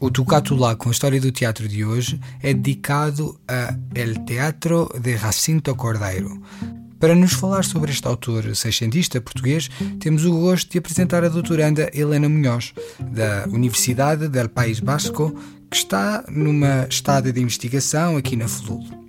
O Tocato Lá com a história do teatro de hoje é dedicado a El Teatro de Jacinto Cordeiro. Para nos falar sobre este autor seiscentista português, temos o gosto de apresentar a doutoranda Helena Munhoz, da Universidade del País Basco, que está numa estada de investigação aqui na FLUL.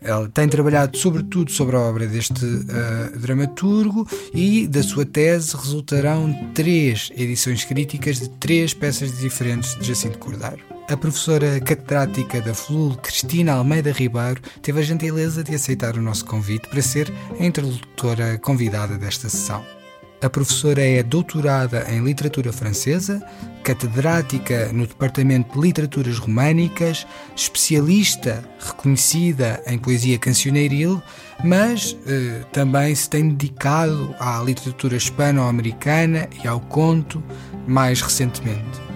Ela tem trabalhado sobretudo sobre a obra deste uh, dramaturgo e da sua tese resultarão três edições críticas de três peças diferentes de Jacinto Cordeiro. A professora catedrática da FLUL, Cristina Almeida Ribeiro, teve a gentileza de aceitar o nosso convite para ser a interlocutora convidada desta sessão. A professora é doutorada em literatura francesa, catedrática no Departamento de Literaturas Românicas, especialista reconhecida em poesia cancioneiril, mas eh, também se tem dedicado à literatura hispano-americana e ao conto mais recentemente.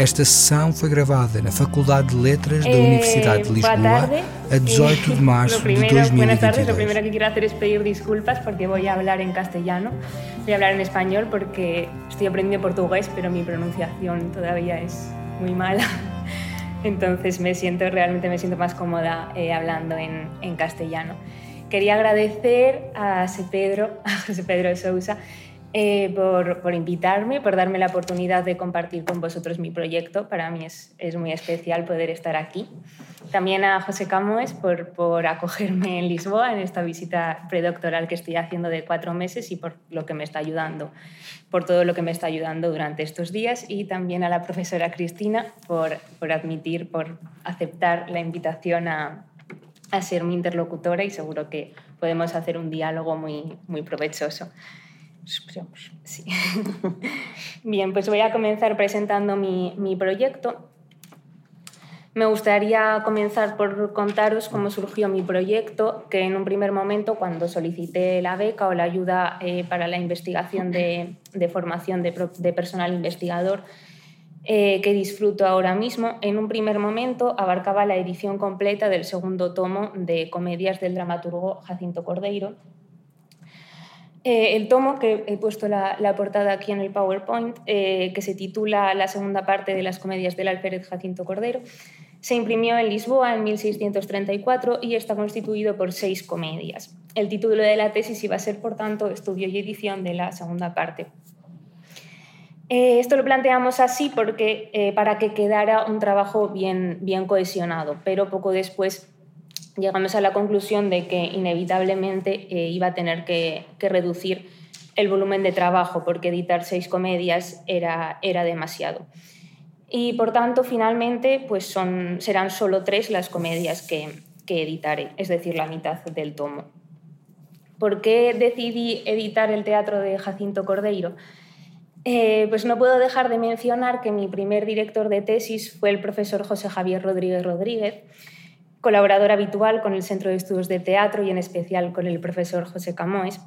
Esta sessão foi gravada na Faculdade de Letras da eh, Universidade de Lisboa a 18 de marzo de 2022. Buenas tardes, lo primero que quiero hacer es pedir disculpas porque voy a hablar en castellano, voy a hablar en español porque estoy aprendiendo portugués, pero mi pronunciación todavía es muy mala. Entonces me siento, realmente me siento más cómoda eh, hablando en, en castellano. Quería agradecer a José Pedro, a José Pedro de Sousa, eh, por, por, invitarme, por darme la oportunidad de compartir con vosotros mi proyecto. Para mí es, es muy especial poder estar aquí. También a José Camoes por, por, acogerme en Lisboa en esta visita predoctoral que estoy haciendo de cuatro meses y por lo que me está ayudando, por todo lo que me está ayudando durante estos días. Y también a la profesora Cristina por, por admitir, por aceptar la invitación a, a ser mi interlocutora y seguro que podemos hacer un diálogo muy, muy provechoso. Bien, pues voy a comenzar presentando mi, mi proyecto. Me gustaría comenzar por contaros cómo surgió mi proyecto, que en un primer momento, cuando solicité la beca o la ayuda eh, para la investigación de, de formación de, de, personal investigador, eh, que disfruto ahora mismo, en un primer momento abarcaba la edición completa del segundo tomo de comedias del dramaturgo Jacinto Cordeiro, eh, el tomo, que he puesto la, portada aquí en el PowerPoint, eh, que se titula La segunda parte de las comedias del alférez Jacinto Cordero, se imprimió en Lisboa en 1634 y está constituido por seis comedias. El título de la tesis iba a ser, por tanto, Estudio y edición de la segunda parte. Eh, esto lo planteamos así porque, para que quedara un trabajo bien, bien cohesionado, pero poco después llegamos a la conclusión de que inevitablemente eh, iba a tener que, reducir el volumen de trabajo porque editar seis comedias era, era demasiado. Y por tanto, finalmente, pues son, serán solo tres las comedias que, que editaré, es decir, la mitad del tomo. ¿Por qué decidí editar el teatro de Jacinto Cordeiro? Eh, pues no puedo dejar de mencionar que mi primer director de tesis fue el profesor José Javier Rodríguez Rodríguez, colaborador habitual con el Centro de Estudios de Teatro y en especial con el profesor José Camoes.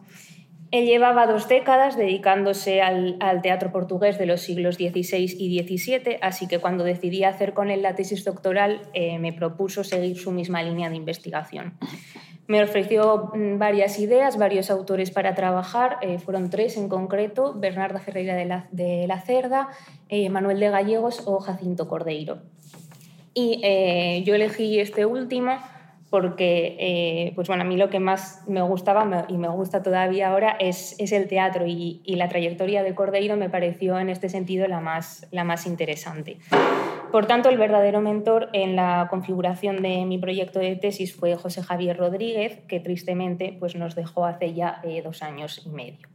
Él llevaba dos décadas dedicándose al, teatro portugués de los siglos XVI y XVII, así que cuando decidí hacer con él la tesis doctoral eh, me propuso seguir su misma línea de investigación. Me ofreció mm, varias ideas, varios autores para trabajar, eh, fueron tres en concreto, Bernarda Ferreira de la, Cerda, eh, Manuel de Gallegos o Jacinto Cordeiro. Y eh, yo elegí este último porque eh, pues bueno, a mí lo que más me gustaba y me gusta todavía ahora es, es el teatro y, la trayectoria de Cordeiro me pareció en este sentido la más, la más interesante. Por tanto, el verdadero mentor en la configuración de mi proyecto de tesis fue José Javier Rodríguez, que tristemente pues, nos dejó hace ya eh, dos años y medio.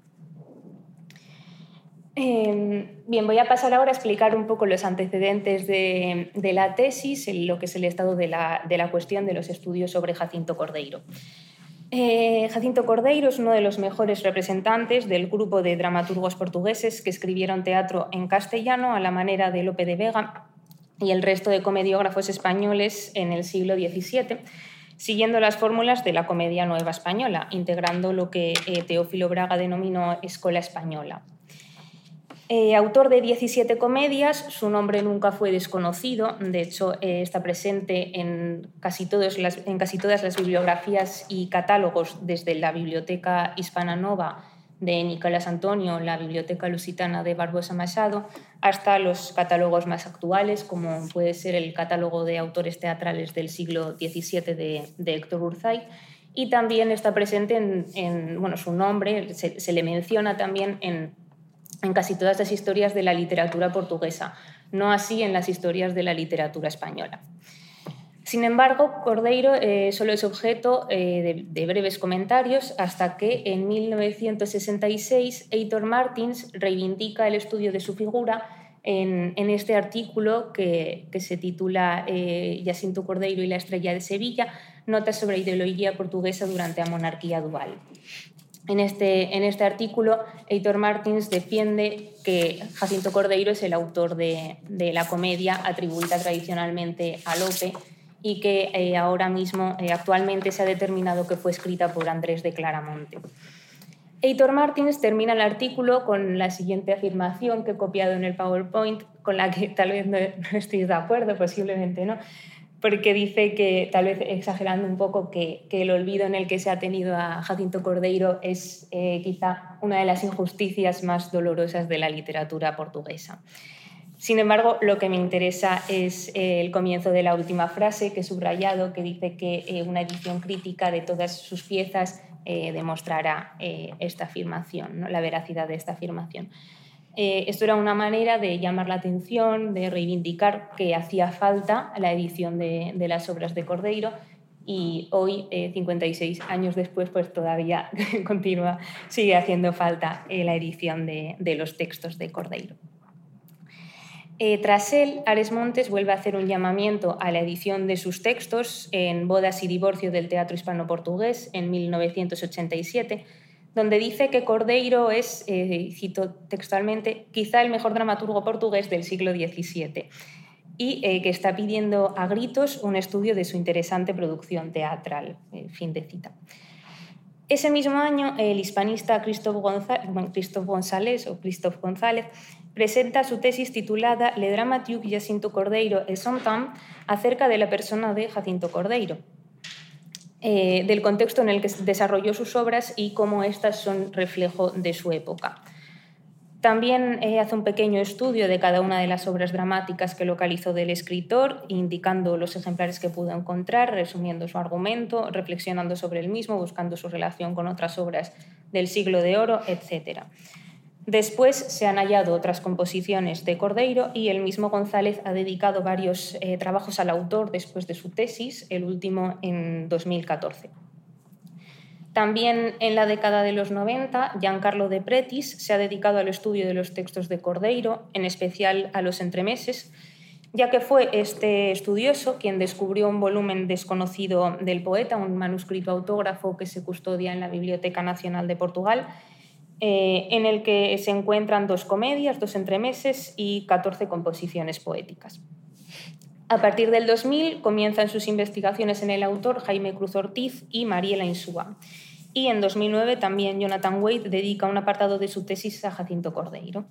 Em, bien, voy a pasar ahora a explicar un poco los antecedentes de, la tesis, lo que es el estado de la, cuestión de los estudios sobre Jacinto Cordeiro. Eh, Jacinto Cordeiro es uno de los mejores representantes del grupo de dramaturgos portugueses que escribieron teatro en castellano a la manera de Lope de Vega y el resto de comediógrafos españoles en el siglo XVII, siguiendo las fórmulas de la comedia nueva española, integrando lo que eh, Teófilo Braga denominó escuela española. Eh, autor de 17 comedias, su nombre nunca fue desconocido, de hecho eh, está presente en casi, todas las bibliografías y catálogos desde la Biblioteca Hispana Nova de Nicolás Antonio, la Biblioteca Lusitana de Barbosa Machado, hasta los catálogos más actuales, como puede ser el catálogo de autores teatrales del siglo XVII de, Héctor Urzay, y también está presente en, bueno, su nombre, se, le menciona también en, en casi todas las historias de la literatura portuguesa, no así en las historias de la literatura española. Sin embargo, Cordeiro eh, solo es objeto eh, de, breves comentarios hasta que en 1966 Heitor Martins reivindica el estudio de su figura en, este artículo que, se titula eh, Jacinto Cordeiro y la estrella de Sevilla, notas sobre ideología portuguesa durante la monarquía dual. En este, en este artículo, Heitor Martins defiende que Jacinto Cordeiro es el autor de, la comedia atribuida tradicionalmente a Lope y que eh, ahora mismo, eh, actualmente, se ha determinado que fue escrita por Andrés de Claramonte. Heitor Martins termina el artículo con la siguiente afirmación que he copiado en el PowerPoint, con la que tal vez no, estoy de acuerdo, posiblemente no, porque dice que, tal vez exagerando un poco, que, el olvido en el que se ha tenido a Jacinto Cordeiro es eh, quizá una de las injusticias más dolorosas de la literatura portuguesa. Sin embargo, lo que me interesa es eh, el comienzo de la última frase que he subrayado, que dice que eh, una edición crítica de todas sus piezas demostrará esta afirmación, la veracidad de esta afirmación. Esto era una manera de llamar la atención, de reivindicar que hacía falta la edición de, las obras de Cordeiro y hoy, 56 años después, pues todavía continúa, sigue haciendo falta la edición de los textos de Cordeiro. Eh, tras él, Ares Montes vuelve a hacer un llamamiento a la edición de sus textos en Bodas y Divorcio del Teatro Hispano-Portugués en 1987, donde dice que Cordeiro es, eh, cito textualmente, quizá el mejor dramaturgo portugués del siglo XVII y eh, que está pidiendo a gritos un estudio de su interesante producción teatral. fin de cita. Ese mismo año, el hispanista Christoph González, o Christoph González presenta su tesis titulada Le dramatique Jacinto Cordeiro et son temps acerca de la persona de Jacinto Cordeiro, eh, del contexto en el que desarrolló sus obras y cómo éstas son reflejo de su época. También eh, hace un pequeño estudio de cada una de las obras dramáticas que localizó del escritor, indicando los ejemplares que pudo encontrar, resumiendo su argumento, reflexionando sobre el mismo, buscando su relación con otras obras del siglo de oro, etc. Después se han hallado otras composiciones de Cordeiro y el mismo González ha dedicado varios eh, trabajos al autor después de su tesis, el último en 2014. También en la década de los 90, Giancarlo de Pretis se ha dedicado al estudio de los textos de Cordeiro, en especial a los entremeses, ya que fue este estudioso quien descubrió un volumen desconocido del poeta, un manuscrito autógrafo que se custodia en la Biblioteca Nacional de Portugal eh, en el que se encuentran dos comedias, dos entremeses y 14 composiciones poéticas. A partir del 2000 comienzan sus investigaciones en el autor Jaime Cruz Ortiz y Mariela Insúa. Y en 2009 también Jonathan Wade dedica un apartado de su tesis a Jacinto Cordeiro.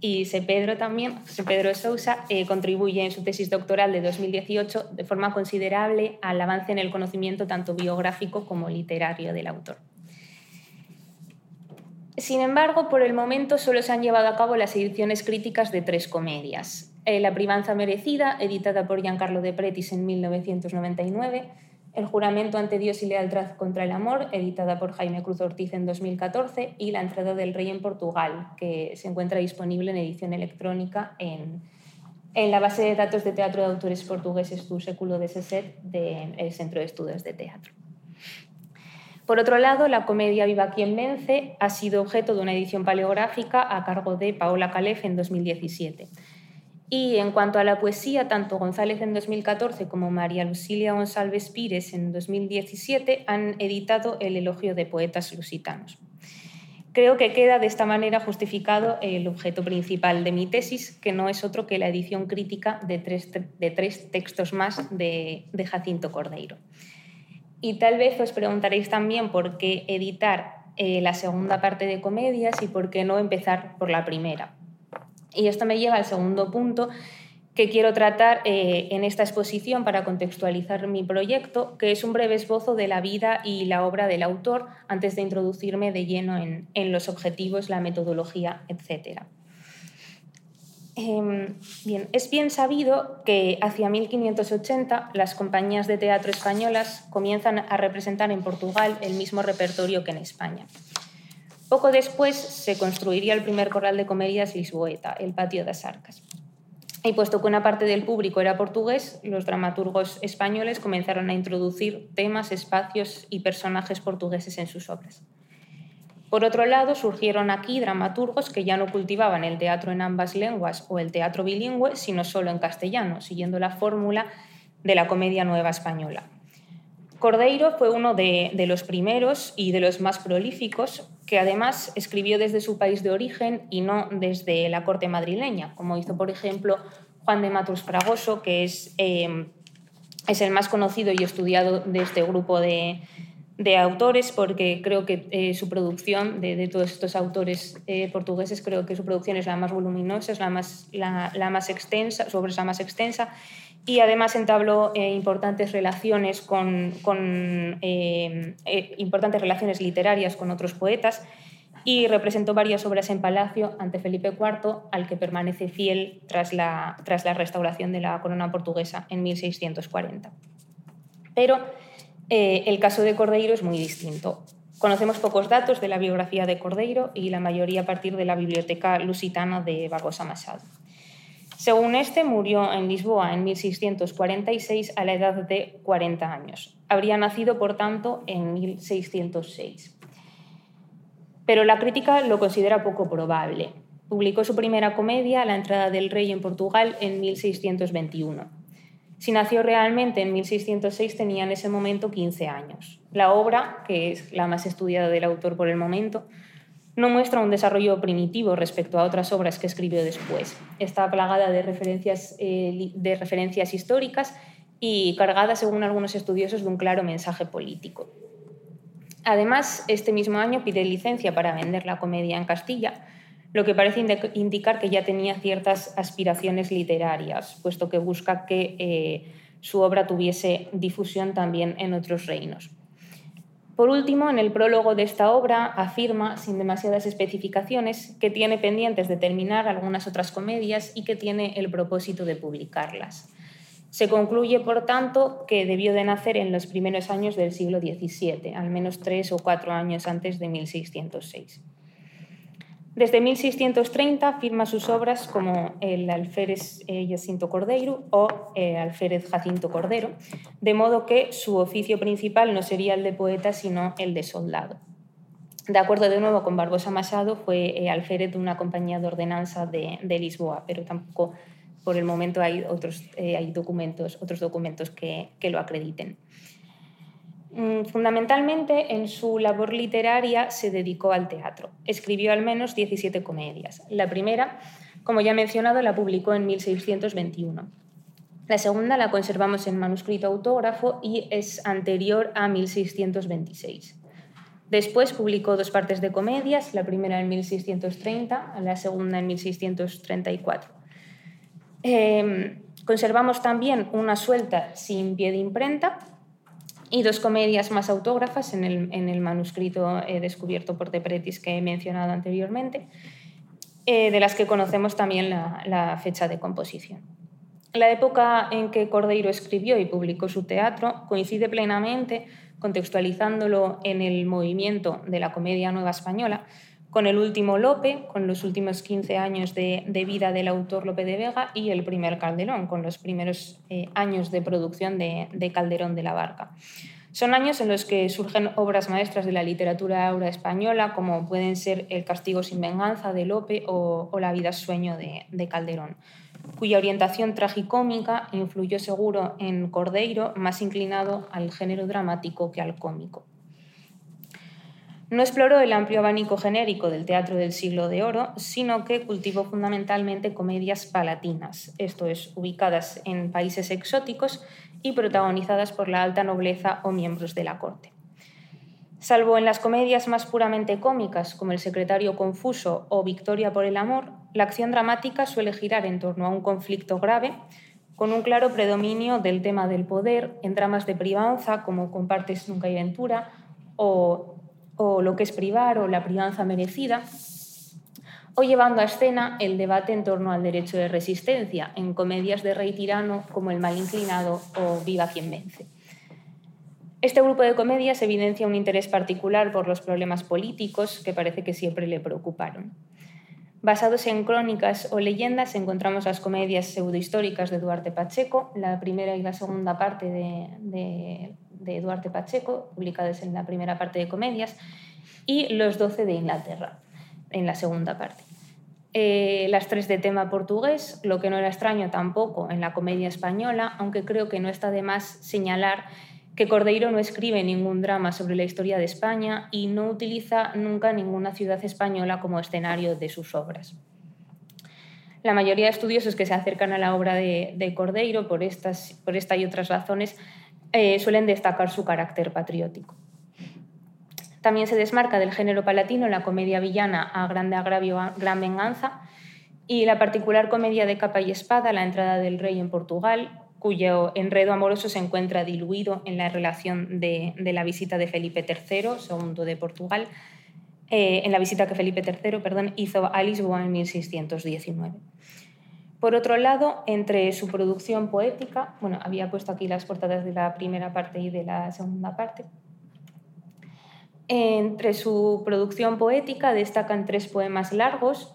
Y C. Pedro también, C. Pedro Sousa, eh, contribuye en su tesis doctoral de 2018 de forma considerable al avance en el conocimiento tanto biográfico como literario del autor. Sin embargo, por el momento solo se han llevado a cabo las ediciones críticas de tres comedias. Eh, la privanza merecida, editada por Giancarlo de Pretis en 1999, El juramento ante Dios y lealtad contra el amor, editada por Jaime Cruz Ortiz en 2014, y La entrada del rey en Portugal, que se encuentra disponible en edición electrónica en, la base de datos de teatro de autores portugueses Tu século de Seset del Centro de Estudios de Teatro. Por otro lado, la comedia Viva quien vence ha sido objeto de una edición paleográfica a cargo de Paola Calef en 2017. Y en cuanto a la poesía, tanto González en 2014 como María Lucilia González Pires en 2017 han editado el elogio de poetas lusitanos. Creo que queda de esta manera justificado el objeto principal de mi tesis, que no es otro que la edición crítica de tres, de tres textos más de, de Jacinto Cordeiro. Y tal vez os preguntaréis también por qué editar eh, la segunda parte de comedias y por qué no empezar por la primera. Y esto me lleva al segundo punto, que quiero tratar eh, en esta exposición para contextualizar mi proyecto, que es un breve esbozo de la vida y la obra del autor antes de introducirme de lleno en, los objetivos, la metodología, etc. Em, bien, es bien sabido que hacia 1580 las compañías de teatro españolas comienzan a representar en Portugal el mismo repertorio que en España. Poco después se construiría el primer corral de comedias lisboeta, el Patio das Arcas. Y puesto que una parte del público era portugués, los dramaturgos españoles comenzaron a introducir temas, espacios y personajes portugueses en sus obras. Por otro lado, surgieron aquí dramaturgos que ya no cultivaban el teatro en ambas lenguas o el teatro bilingüe, sino solo en castellano, siguiendo la fórmula de la comedia nueva española. Cordeiro fue uno de, los primeros y de los más prolíficos que además escribió desde su país de origen y no desde la corte madrileña, como hizo, por ejemplo, Juan de Matos Fragoso, que es, eh, es el más conocido y estudiado de este grupo de, autores, porque creo que eh, su producción, de, todos estos autores eh, portugueses, creo que su producción es la más voluminosa, es la más, la, más extensa, sobre la más extensa y además entabló eh, importantes relaciones con, importantes relaciones literarias con otros poetas y representó varias obras en Palacio ante Felipe IV, al que permanece fiel tras la, tras la restauración de la corona portuguesa en 1640. Pero el caso de Cordeiro es muy distinto. Conocemos pocos datos de la biografía de Cordeiro y la mayoría a partir de la biblioteca lusitana de Barbosa Machado. Según este, murió en Lisboa en 1646 a la edad de 40 años. Habría nacido, por tanto, en 1606. Pero la crítica lo considera poco probable. Publicó su primera comedia, La entrada del rey en Portugal, en 1621. Si nació realmente en 1606 tenía en ese momento 15 años. La obra, que es la más estudiada del autor por el momento, no muestra un desarrollo primitivo respecto a otras obras que escribió después. Está plagada de referencias, eh, históricas y cargada, según algunos estudiosos, de un claro mensaje político. Además, este mismo año pide licencia para vender la comedia en Castilla, lo que parece indicar que ya tenía ciertas aspiraciones literarias, puesto que busca que eh, su obra tuviese difusión también en otros reinos. Por último, en el prólogo de esta obra afirma, sin demasiadas especificaciones, que tiene pendientes de terminar algunas otras comedias y que tiene el propósito de publicarlas. Se concluye, por tanto, que debió de nacer en los primeros años del siglo XVII, al menos tres o cuatro años antes de 1606. Desde 1630 firma sus obras como el alférez eh, Jacinto Cordeiro o el eh, alférez Jacinto Cordero, de modo que su oficio principal no sería el de poeta, sino el de soldado. De acuerdo de nuevo con Barbosa Machado, fue eh, alférez de una compañía de ordenanza de, Lisboa, pero tampoco por el momento hay otros, hay documentos, otros documentos que lo acrediten. Mm, fundamentalmente en su labor literaria se dedicó al teatro. Escribió al menos 17 comedias. La primera, como ya he mencionado, la publicó en 1621. La segunda la conservamos en manuscrito autógrafo y es anterior a 1626. Después publicó dos partes de comedias, la primera en 1630, la segunda en 1634. Em, conservamos también una suelta sin pie de imprenta, y dos comedias más autógrafas en el, manuscrito eh, descubierto por De Pretis que he mencionado anteriormente, eh, de las que conocemos también la, fecha de composición. La época en que Cordeiro escribió y publicó su teatro coincide plenamente, contextualizándolo en el movimiento de la comedia nueva española, con el último Lope, con los últimos 15 años de, vida del autor Lope de Vega, y el primer Calderón, con los primeros eh, años de producción de, Calderón de la Barca. Son años en los que surgen obras maestras de la literatura aura española, como pueden ser El castigo sin venganza de Lope o, La vida sueño de, de Calderón, cuya orientación tragicómica influyó seguro en Cordeiro, más inclinado al género dramático que al cómico. No exploró el amplio abanico genérico del teatro del siglo de oro, sino que cultivó fundamentalmente comedias palatinas, esto es, ubicadas en países exóticos y protagonizadas por la alta nobleza o miembros de la corte. Salvo en las comedias más puramente cómicas, como El secretario confuso o Victoria por el amor, la acción dramática suele girar en torno a un conflicto grave, con un claro predominio del tema del poder en dramas de privanza, como Compartes nunca y ventura, o, o Lo que es privar o La privanza merecida, o llevando a escena el debate en torno al derecho de resistencia, en comedias de rey tirano como El mal inclinado o Viva quien vence. Este grupo de comedias evidencia un interés particular por los problemas políticos que parece que siempre le preocuparon. Basados en crónicas o leyendas encontramos las comedias pseudohistóricas de Duarte Pacheco, la primera y la segunda parte de, Duarte Pacheco, publicadas en la primera parte de comedias, y Los Doce de Inglaterra, en la segunda parte. Eh, las tres de tema portugués, lo que no era extraño tampoco en la comedia española, aunque creo que no está de más señalar que Cordeiro no escribe ningún drama sobre la historia de España y no utiliza nunca ninguna ciudad española como escenario de sus obras. La mayoría de estudiosos que se acercan a la obra de, Cordeiro por, estas, por esta y otras razones eh, suelen destacar su carácter patriótico. También se desmarca del género palatino la comedia villana a grande agravio, gran venganza, y la particular comedia de capa y espada, La entrada del rey en Portugal, cuyo enredo amoroso se encuentra diluido en la relación de, la visita de Felipe III, segundo de Portugal, eh, en la visita que Felipe III hizo a Lisboa en 1619. Por otro lado, entre su producción poética, bueno, había puesto aquí las portadas de la primera parte y de la segunda parte. Entre su producción poética destacan tres poemas largos,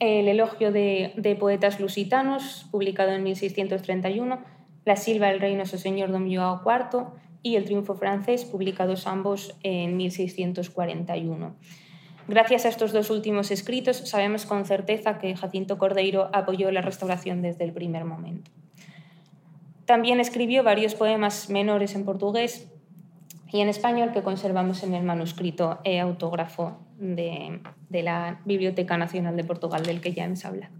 el elogio de, poetas lusitanos, publicado en 1631, La Silva del Reino su señor Don Joao IV y El Triunfo francés, publicados ambos en 1641. Gracias a estos dos últimos escritos sabemos con certeza que Jacinto Cordeiro apoyó la restauración desde el primer momento. También escribió varios poemas menores en portugués y en español que conservamos en el manuscrito e autógrafo de, la Biblioteca Nacional de Portugal, del que ya hemos hablado.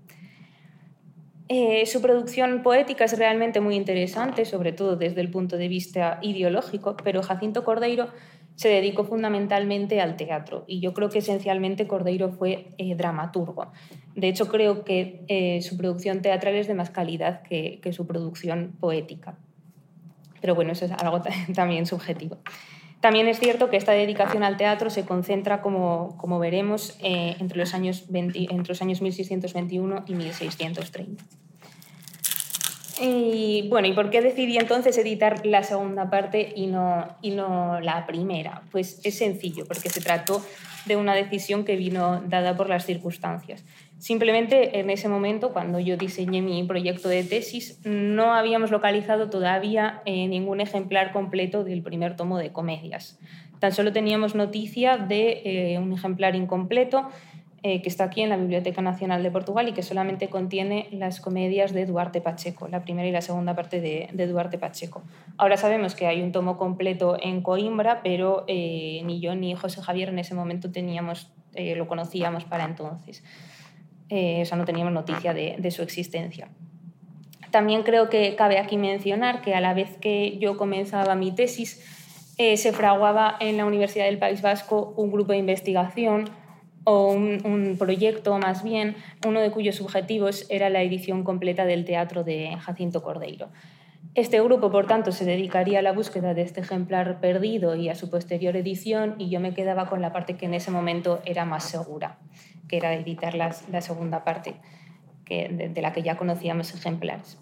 Eh, su producción poética es realmente muy interesante, sobre todo desde el punto de vista ideológico, pero Jacinto Cordeiro se dedicó fundamentalmente al teatro y yo creo que esencialmente Cordeiro fue eh, dramaturgo. De hecho, creo que eh, su producción teatral es de más calidad que su producción poética. Pero bueno, eso es algo también subjetivo. También es cierto que esta dedicación al teatro se concentra, como, como veremos, eh, entre, los años entre los años 1621 y 1630. Y bueno, ¿y por qué decidí entonces editar la segunda parte y no, y no la primera? Pues es sencillo, porque se trató de una decisión que vino dada por las circunstancias. Simplemente en ese momento, cuando yo diseñé mi proyecto de tesis, no habíamos localizado todavía eh, ningún ejemplar completo del primer tomo de comedias. Tan solo teníamos noticia de eh, un ejemplar incompleto eh, que está aquí en la Biblioteca Nacional de Portugal y que solamente contiene las comedias de Duarte Pacheco, la primera y la segunda parte de, Duarte Pacheco. Ahora sabemos que hay un tomo completo en Coimbra, pero ni yo ni José Javier en ese momento teníamos, lo conocíamos para entonces eh, no teníamos noticia de, su existencia. También creo que cabe aquí mencionar que a la vez que yo comenzaba mi tesis, eh, se fraguaba en la Universidad del País Vasco un grupo de investigación o un, proyecto más bien, uno de cuyos objetivos era la edición completa del teatro de Jacinto Cordeiro. Este grupo, por tanto, se dedicaría a la búsqueda de este ejemplar perdido y a su posterior edición y yo me quedaba con la parte que en ese momento era más segura que era editar la segunda parte de, la que ya conocíamos ejemplares.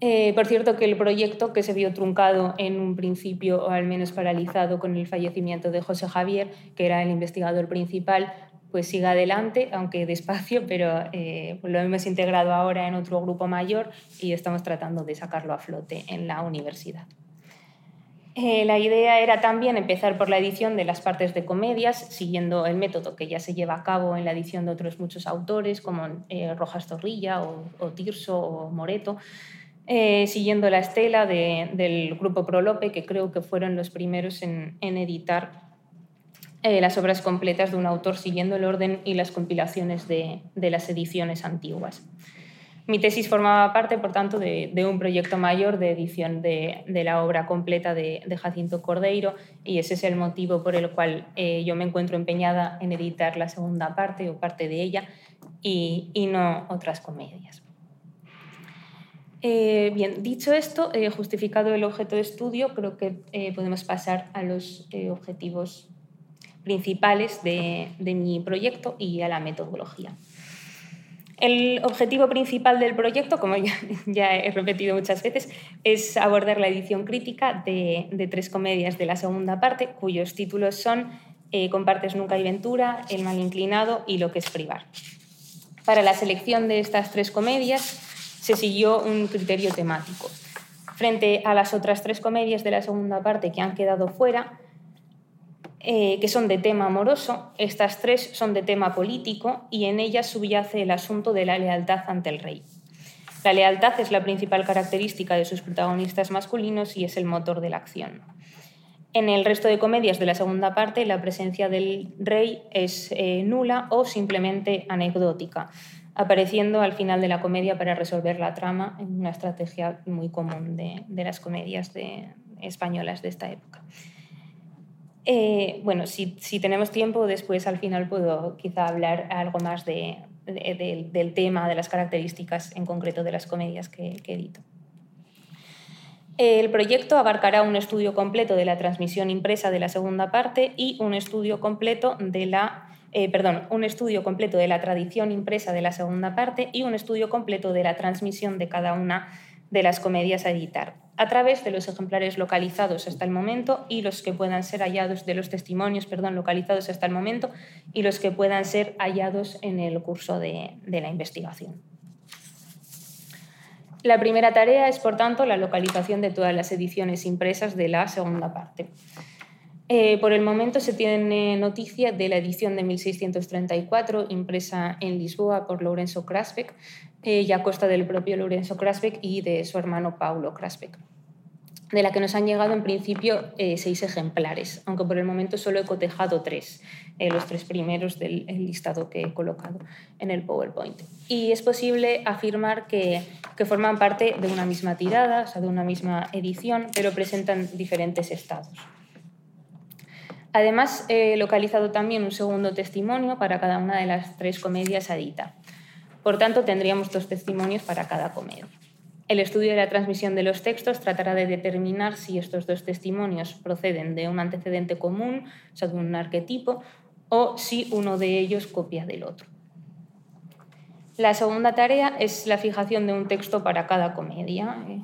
Eh, por cierto, que el proyecto que se vio truncado en un principio, o al menos paralizado con el fallecimiento de José Javier, que era el investigador principal, pues sigue adelante, aunque despacio, pero eh, lo hemos integrado ahora en otro grupo mayor y estamos tratando de sacarlo a flote en la universidad. Eh, la idea era también empezar por la edición de las partes de comedias, siguiendo el método que ya se lleva a cabo en la edición de otros muchos autores, como eh, Rojas Torrilla o, Tirso o Moreto, eh, siguiendo la estela del grupo Prolope, que creo que fueron los primeros en, editar las obras completas de un autor, siguiendo el orden y las compilaciones de las ediciones antiguas. Mi tesis formaba parte, por tanto, de, un proyecto mayor de edición de, la obra completa de, Jacinto Cordeiro y ese es el motivo por el cual eh, yo me encuentro empeñada en editar la segunda parte o parte de ella y, no otras comedias. Eh, bien, dicho esto, eh, justificado el objeto de estudio, creo que podemos pasar a los objetivos principales de mi proyecto y a la metodología. El objetivo principal del proyecto, como ya, he repetido muchas veces, es abordar la edición crítica de, tres comedias de la segunda parte, cuyos títulos son eh, Compartes nunca y ventura, El mal inclinado y Lo que es privar. Para la selección de estas tres comedias se siguió un criterio temático. Frente a las otras tres comedias de la segunda parte que han quedado fuera, eh, que son de tema amoroso, estas tres son de tema político y en ellas subyace el asunto de la lealtad ante el rey. La lealtad es la principal característica de sus protagonistas masculinos y es el motor de la acción. En el resto de comedias de la segunda parte, la presencia del rey es eh, nula o simplemente anecdótica, apareciendo al final de la comedia para resolver la trama una estrategia muy común de, las comedias españolas de esta época. Eh, bueno, si, tenemos tiempo, después al final puedo quizá hablar algo más del tema, de las características en concreto de las comedias que, edito. El proyecto abarcará un estudio completo de la transmisión impresa de la segunda parte y un estudio completo de la eh, perdón, un estudio completo de la tradición impresa de la segunda parte y un estudio completo de la transmisión de cada una de las comedias a editar, a través de los ejemplares localizados hasta el momento y los que puedan ser hallados de los testimonios, perdón, localizados hasta el momento y los que puedan ser hallados en el curso de, la investigación. La primera tarea es, por tanto, la localización de todas las ediciones impresas de la segunda parte. Eh, por el momento se tiene noticia de la edición de 1634, impresa en Lisboa por Lorenzo Krasbeck, eh, y a costa del propio Lorenzo Krasbeck y de su hermano Paulo Krasbeck de la que nos han llegado en principio eh, seis ejemplares, aunque por el momento solo he cotejado tres, eh, los tres primeros del listado que he colocado en el PowerPoint. Y es posible afirmar que, que, forman parte de una misma tirada, o sea, de una misma edición, pero presentan diferentes estados. Además, he localizado también un segundo testimonio para cada una de las tres comedias Adita. Por tanto, tendríamos dos testimonios para cada comedia. El estudio de la transmisión de los textos tratará de determinar si estos dos testimonios proceden de un antecedente común, o sea, de un arquetipo, o si uno de ellos copia del otro. La segunda tarea es la fijación de un texto para cada comedia, eh,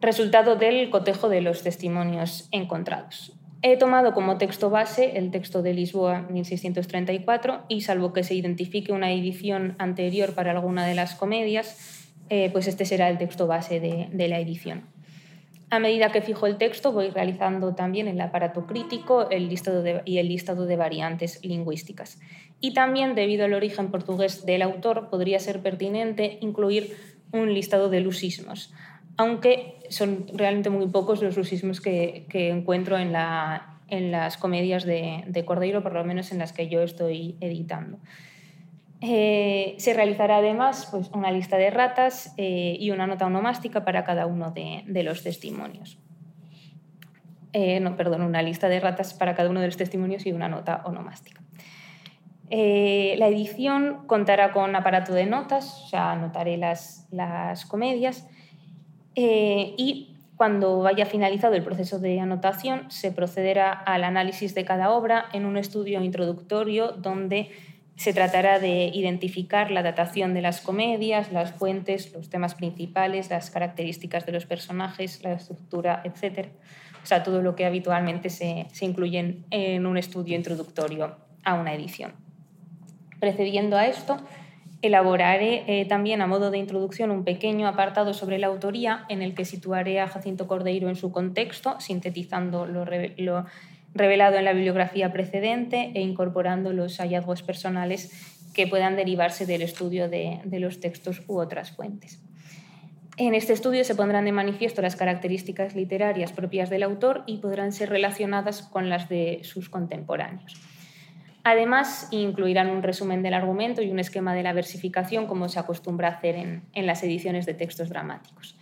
resultado del cotejo de los testimonios encontrados. He tomado como texto base el texto de Lisboa 1634 y salvo que se identifique una edición anterior para alguna de las comedias, eh, pues este será el texto base de, la edición. A medida que fijo el texto, voy realizando también el aparato crítico el listado y el listado de variantes lingüísticas. Y también, debido al origen portugués del autor, podría ser pertinente incluir un listado de lusismos, aunque son realmente muy pocos los rusismos que, encuentro en, las comedias de, de, Cordeiro, por lo menos en las que yo estoy editando. Eh, se realizará además pues, una lista de ratas eh, y una nota onomástica para cada uno de, los testimonios. Eh, no, perdón, una lista de ratas para cada uno de los testimonios y una nota onomástica. la edición contará con aparato de notas, o sea, anotaré las comedias, eh, y cuando vaya finalizado el proceso de anotación, se procederá al análisis de cada obra en un estudio introductorio donde se tratará de identificar la datación de las comedias, las fuentes, los temas principales, las características de los personajes, la estructura, etc. O sea, todo lo que habitualmente se, se incluye en un estudio introductorio a una edición. Precediendo a esto, Elaboraré eh, también a modo de introducción un pequeño apartado sobre la autoría en el que situaré a Jacinto Cordeiro en su contexto, sintetizando lo, revelado en la bibliografía precedente e incorporando los hallazgos personales que puedan derivarse del estudio de, de los textos u otras fuentes. En este estudio se pondrán de manifiesto las características literarias propias del autor y podrán ser relacionadas con las de sus contemporáneos. Además, incluirán un resumen del argumento y un esquema de la versificación, como se acostumbra a hacer en, en las ediciones de textos dramáticos.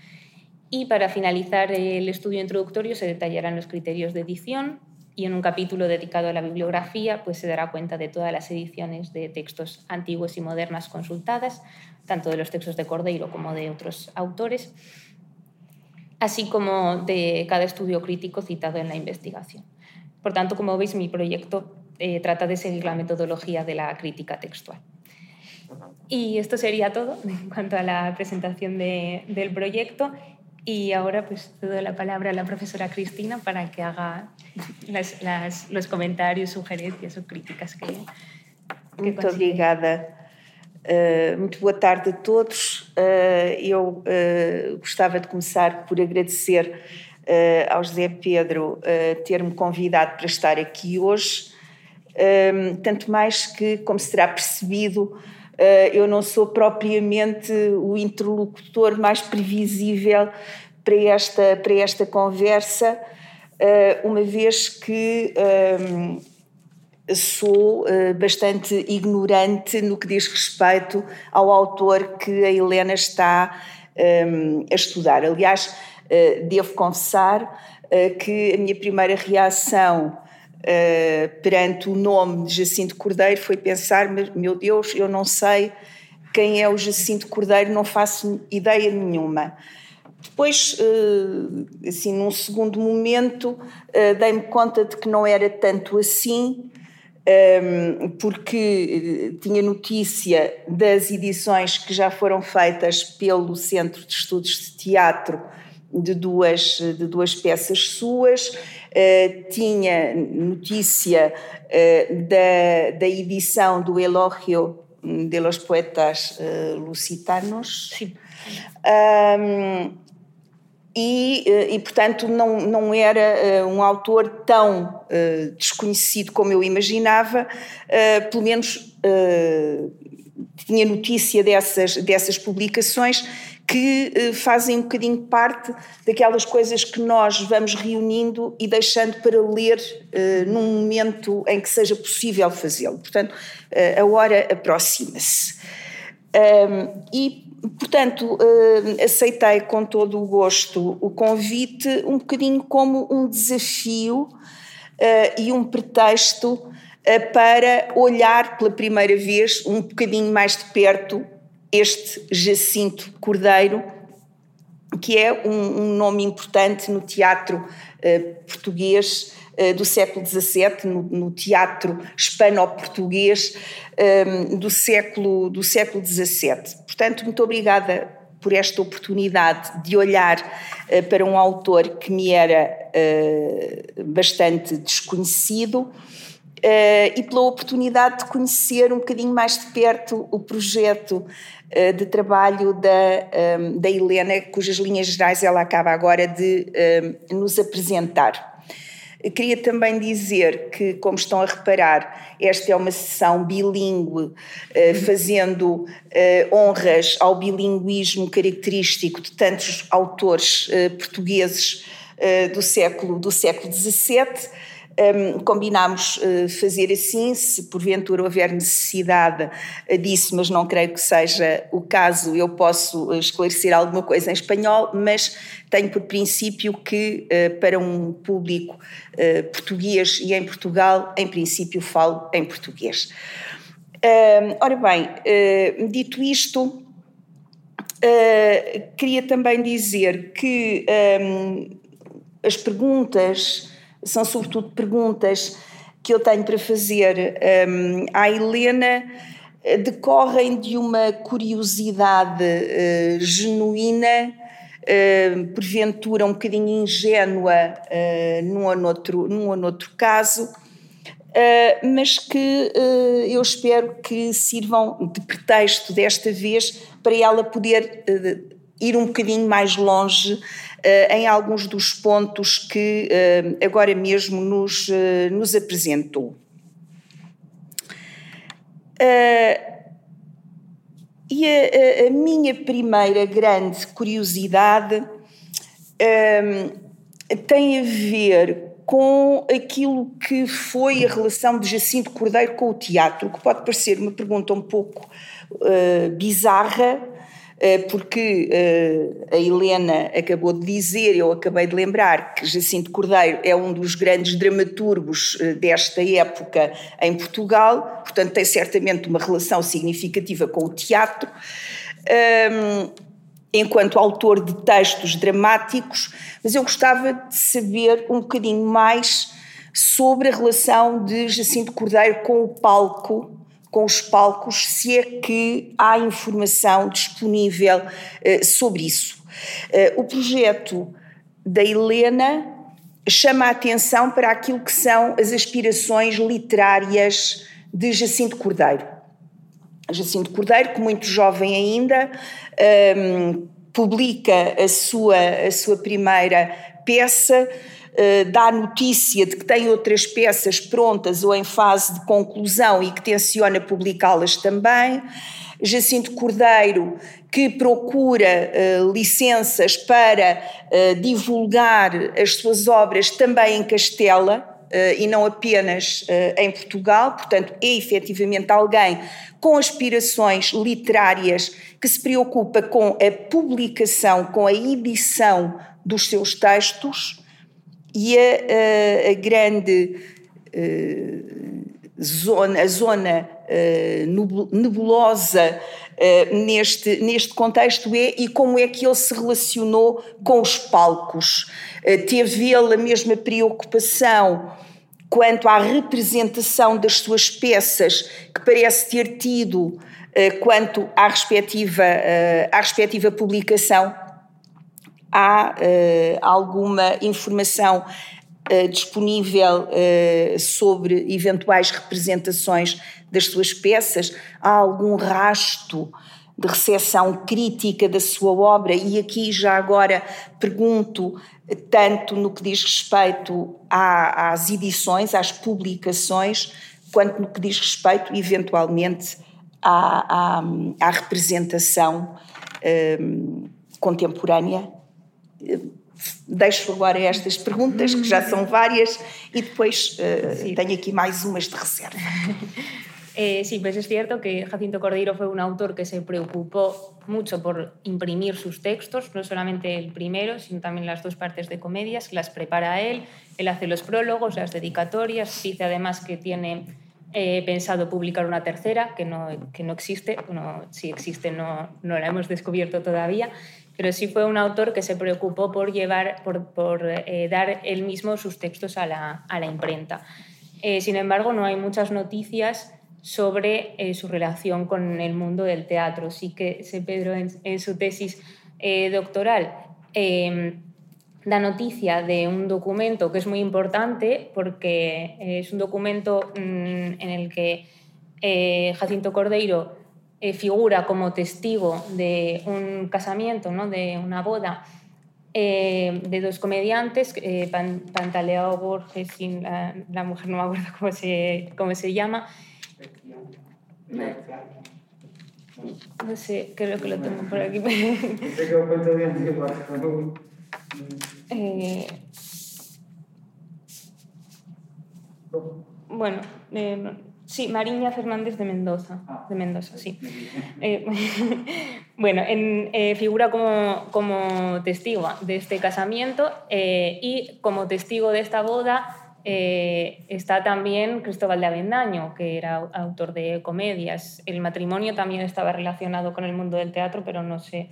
Y para finalizar el estudio introductorio se detallarán los criterios de edición y en un capítulo dedicado a la bibliografía pues se dará cuenta de todas las ediciones de textos antiguos y modernas consultadas, tanto de los textos de Cordeiro como de otros autores, así como de cada estudio crítico citado en la investigación. Por tanto, como veis, mi proyecto eh, trata de seguir la metodología de la crítica textual. Y esto sería todo en cuanto a la presentación de, del proyecto. Y ahora pues doy la palabra a la profesora Cristina para que haga las, las, los comentários, sugerencias ou críticas que, que Muito obrigada. Uh, muito boa tarde a todos. Uh, eu uh, gostava de começar por agradecer ao José Pedro ter-me convidado para estar aqui hoje um, tanto mais que, como se terá percebido, uh, eu não sou propriamente o interlocutor mais previsível para esta, para esta conversa, uh, uma vez que sou uh, bastante ignorante no que diz respeito ao autor que a Helena está a estudar. Aliás, devo confessar que a minha primeira reação uh, perante o nome de Jacinto Cordeiro foi pensar: meu Deus, eu não sei quem é o Jacinto Cordeiro, não faço ideia nenhuma. Depois, uh, assim, num segundo momento, uh, dei-me conta de que não era tanto assim, um, ehm, porque tinha notícia das edições que já foram feitas pelo Centro de Estudos de Teatro de duas, de duas peças suas Uh, tinha notícia uh, da, da edição do Elogio de los Poetas uh, Lusitanos. Sim. Um, e, e, portanto, não, não era um autor tão desconhecido como eu imaginava, pelo menos tinha notícia dessas, dessas publicações que eh, fazem um bocadinho parte daquelas coisas que nós vamos reunindo e deixando para ler uh, num momento em que seja possível fazê-lo. Portanto, uh, a hora aproxima-se. Um, e, portanto, aceitei com todo o gosto o convite, um bocadinho como um desafio e um pretexto para olhar pela primeira vez um bocadinho mais de perto este Jacinto Cordeiro, que é um, um nome importante no teatro uh, português uh, do século XVII, no, no teatro hispano-português um, do século do século XVII. Portanto, muito obrigada por esta oportunidade de olhar uh, para um autor que me era bastante desconhecido e pela oportunidade de conhecer um bocadinho mais de perto o projeto uh, de trabalho da, ehm, da Helena, cujas linhas gerais ela acaba agora de um, nos apresentar. Queria também dizer que, como estão a reparar, esta é uma sessão bilíngue, uh, fazendo honras ao bilinguismo característico de tantos autores portugueses do século do século XVII um, combinámos uh, fazer assim, se porventura houver necessidade uh, disso, mas não creio que seja o caso, eu posso uh, esclarecer alguma coisa em espanhol, mas tenho por princípio que para um público português e em Portugal, em princípio falo em português. ora bem, dito isto, queria também dizer que um, as perguntas são sobretudo perguntas que eu tenho para fazer um, à Helena, eh, decorrem de uma curiosidade uh, genuína, uh, porventura um bocadinho ingênua uh, num, ou noutro, num ou noutro caso, uh, mas que eu espero que sirvam de pretexto desta vez para ela poder ir um bocadinho mais longe em alguns dos pontos que uh, agora mesmo nos, uh, nos apresentou. e a, a, minha primeira grande curiosidade tem a ver com aquilo que foi a relação de Jacinto Cordeiro com o teatro, que pode parecer uma pergunta um pouco uh, bizarra, porque uh, a Helena acabou de dizer, eu acabei de lembrar, que Jacinto Cordeiro é um dos grandes dramaturgos desta época em Portugal, portanto tem certamente uma relação significativa com o teatro. Um, enquanto autor de textos dramáticos, mas eu gostava de saber um bocadinho mais sobre a relação de Jacinto Cordeiro com o palco, com os palcos, se é que há informação disponível uh, sobre isso. Uh, o projeto da Helena chama a atenção para aquilo que são as aspirações literárias de Jacinto Cordeiro. Jacinto Cordeiro, que muito jovem ainda, um, publica a sua, a sua primeira peça, uh, dá notícia de que tem outras peças prontas ou em fase de conclusão e que tenciona publicá-las também. Jacinto Cordeiro, que procura uh, licenças para uh, divulgar as suas obras também em Castela, uh, e não apenas em Portugal, portanto, é efetivamente alguém com aspirações literárias que se preocupa com a publicação, com a edição dos seus textos e a, a, a grande uh, zona, a zona nebulosa Uh, neste, neste contexto é e como é que ele se relacionou com os palcos. Teve ele a mesma preocupação quanto à representação das suas peças que parece ter tido quanto à respectiva, à respectiva publicação. Há uh, alguma informação disponível sobre eventuais representações das suas peças? Há algum rasto de recepção crítica da sua obra? E aqui já agora pergunto tanto no que diz respeito à, às edições, às publicações, quanto no que diz respeito, eventualmente, à, à, à representação um, contemporânea. Deixo agora estas perguntas, que já são várias, e depois uh, tenho aqui mais umas de reserva. Eh, sí, pues es cierto que Jacinto Cordeiro fue un autor que se preocupó mucho por imprimir sus textos, no solamente el primero, sino también las dos partes de comedias, las prepara él, él hace los prólogos, las dedicatorias, dice además que tiene eh, pensado publicar una tercera, que no, que no existe, bueno, si existe no, no la hemos descubierto todavía, pero sí fue un autor que se preocupó por, llevar, por, eh, dar él mismo sus textos a la, imprenta. Eh, sin embargo, no hay muchas noticias sobre eh, su relación con el mundo del teatro. Sí que se Pedro en, su tesis doctoral em, da noticia de un documento que es muy importante porque es un documento mm, en el que Jacinto Cordeiro figura como testigo de un casamiento, ¿no? de una boda de dos comediantes, Pantaleao Borges y la, la, mujer, no me acuerdo cómo se, cómo se llama, no sé, creo que lo tengo por aquí. eh, bueno, eh, sí, Mariña Fernández de Mendoza. Ah. De Mendoza, sí. Eh, bueno, en, eh, figura como, como, testigo de este casamiento eh, y como testigo de esta boda está también Cristóbal de Avendaño, que era autor de comedias. El matrimonio también estaba relacionado con el mundo del teatro, pero no sé,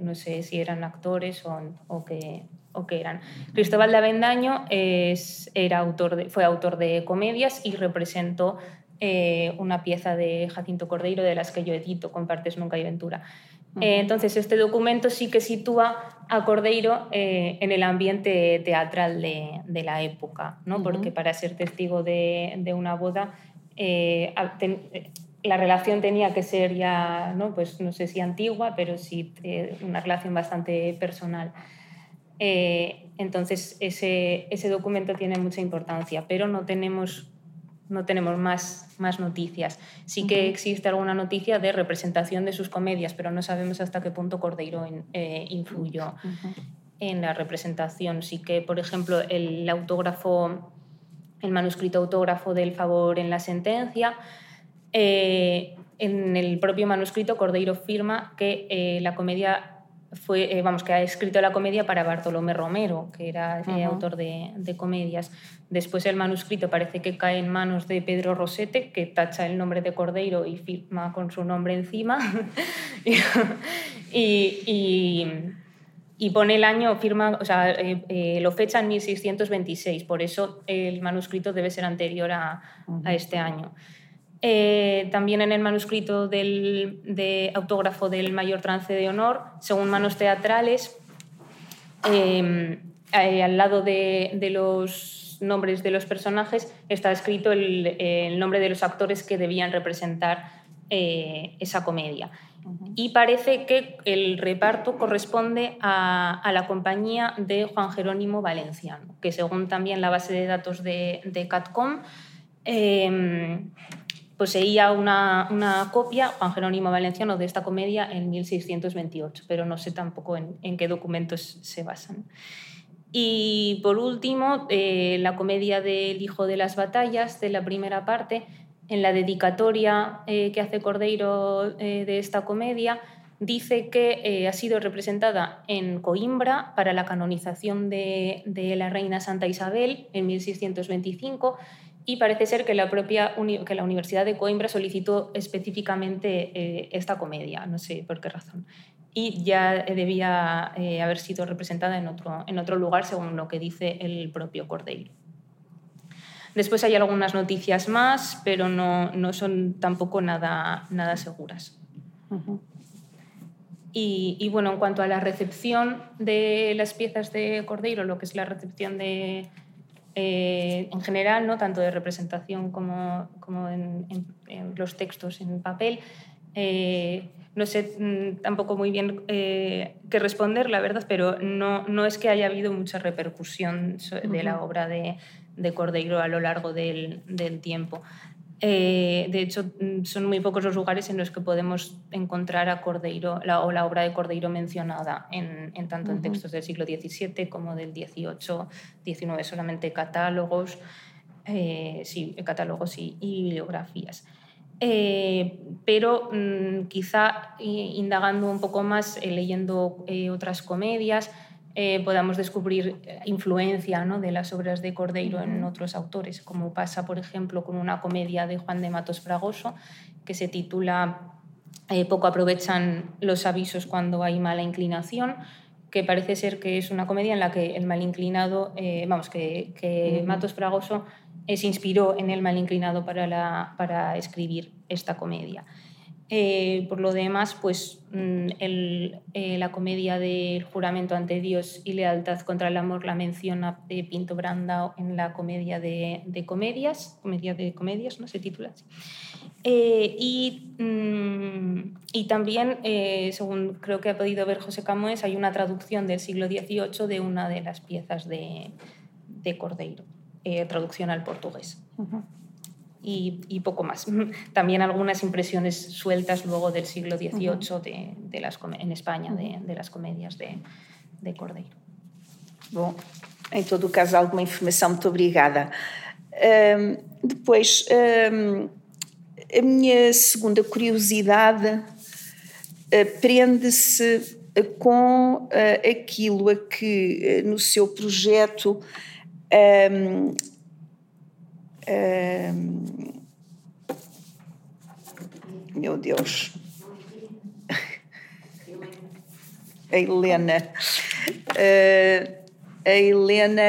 no sé si eran actores o, o, qué, o qué eran. Cristóbal de Avendaño es, era autor fue autor de comedias y representó eh, una pieza de Jacinto Cordeiro de las que yo edito, con partes Nunca y Ventura. Eh, entonces, este documento sí que sitúa a Cordeiro eh, en el ambiente teatral de, de la época, ¿no? porque para ser testigo de, de una boda, la relación tenía que ser ya, ¿no? Pues, no sé si antigua, pero sí una relación bastante personal. Entonces, ese, ese documento tiene mucha importancia, pero no tenemos no tenemos más, más noticias. Sí que existe alguna noticia de representación de sus comedias, pero no sabemos hasta qué punto Cordeiro eh, influyó. en la representación. Sí que, por ejemplo, el autógrafo, el manuscrito autógrafo del favor en la sentencia, eh, en el propio manuscrito Cordeiro firma que eh, la comedia fue, eh, vamos, que ha escrito la comedia para Bartolomé Romero, que era autor de, comedias. Después el manuscrito parece que cae en manos de Pedro Rosete, que tacha el nombre de Cordeiro y firma con su nombre encima. y, y, pone el año, firma, o sea, eh, eh, lo fecha en 1626, por eso el manuscrito debe ser anterior a, a este año. Eh, también en el manuscrito del, de autógrafo del mayor trance de honor, según manos teatrales, em, eh, al lado de, los nombres de los personajes está escrito el, nombre de los actores que debían representar eh, esa comedia. Y parece que el reparto corresponde a, la compañía de Juan Jerónimo Valenciano, que según también la base de datos de, de CATCOM, em, poseía una, una, copia, Juan Jerónimo Valenciano, de esta comedia en 1628, pero no sé tampoco en, en qué documentos se basan. Y por último, eh, la comedia del Hijo de las Batallas, de la primera parte, en la dedicatoria eh, que hace Cordeiro eh, de esta comedia, dice que ha sido representada en Coimbra para la canonización de, de la reina Santa Isabel en 1625 y parece ser que la propia que la Universidad de Coimbra solicitó específicamente eh, esta comedia, no sé por qué razón. Y ya debía eh, haber sido representada en otro, en otro lugar, según lo que dice el propio Cordeiro. Después hay algunas noticias más, pero no, no son tampoco nada, nada seguras. y, y, bueno, en cuanto a la recepción de las piezas de Cordeiro, lo que es la recepción de, eh, en general, ¿no? tanto de representación como, como en, los textos en papel. Eh, no sé mm, tampoco muy bien eh, qué responder, la verdad, pero no, no es que haya habido mucha repercusión de la obra de, de Cordeiro a lo largo del, del tiempo. Eh, de hecho, mm, son muy pocos los lugares en los que podemos encontrar a Cordeiro la, o la obra de Cordeiro mencionada, en, tanto en textos del siglo XVII como del XVIII, XIX, solamente catálogos, eh, sí, catálogos y, bibliografías. Eh, pero mm, quizá indagando un poco más, leyendo otras comedias, eh, podamos descubrir eh, influencia ¿no? de las obras de Cordeiro en otros autores, como pasa, por ejemplo, con una comedia de Juan de Matos Fragoso que se titula eh, Poco aprovechan los avisos cuando hay mala inclinación, que parece ser que es una comedia en la que el mal inclinado, vamos, que, que Matos Fragoso se inspiró en el mal inclinado para, la, para escribir esta comedia. Eh, por lo demás, pues mm, eh, la comedia del juramento ante Dios y lealtad contra el amor la menciona eh, Pinto Brandao en la comedia de, comedias, comedia de comedias, ¿no? Se titula así. y, mm, y, también, según creo que ha podido ver José Camoes, hay una traducción del siglo XVIII de una de las piezas de, de Cordeiro, traducción al portugués y, poco más. También algunas impresiones sueltas luego del siglo XVIII de, de las, en España de, de las comedias de, de Cordeiro. Bom, em todo o caso, alguma informação, muito obrigada. Um, depois, um, a minha segunda curiosidade uh, prende-se com uh, aquilo a que uh, no seu projeto um, meu Deus. A Helena. Uh, a Helena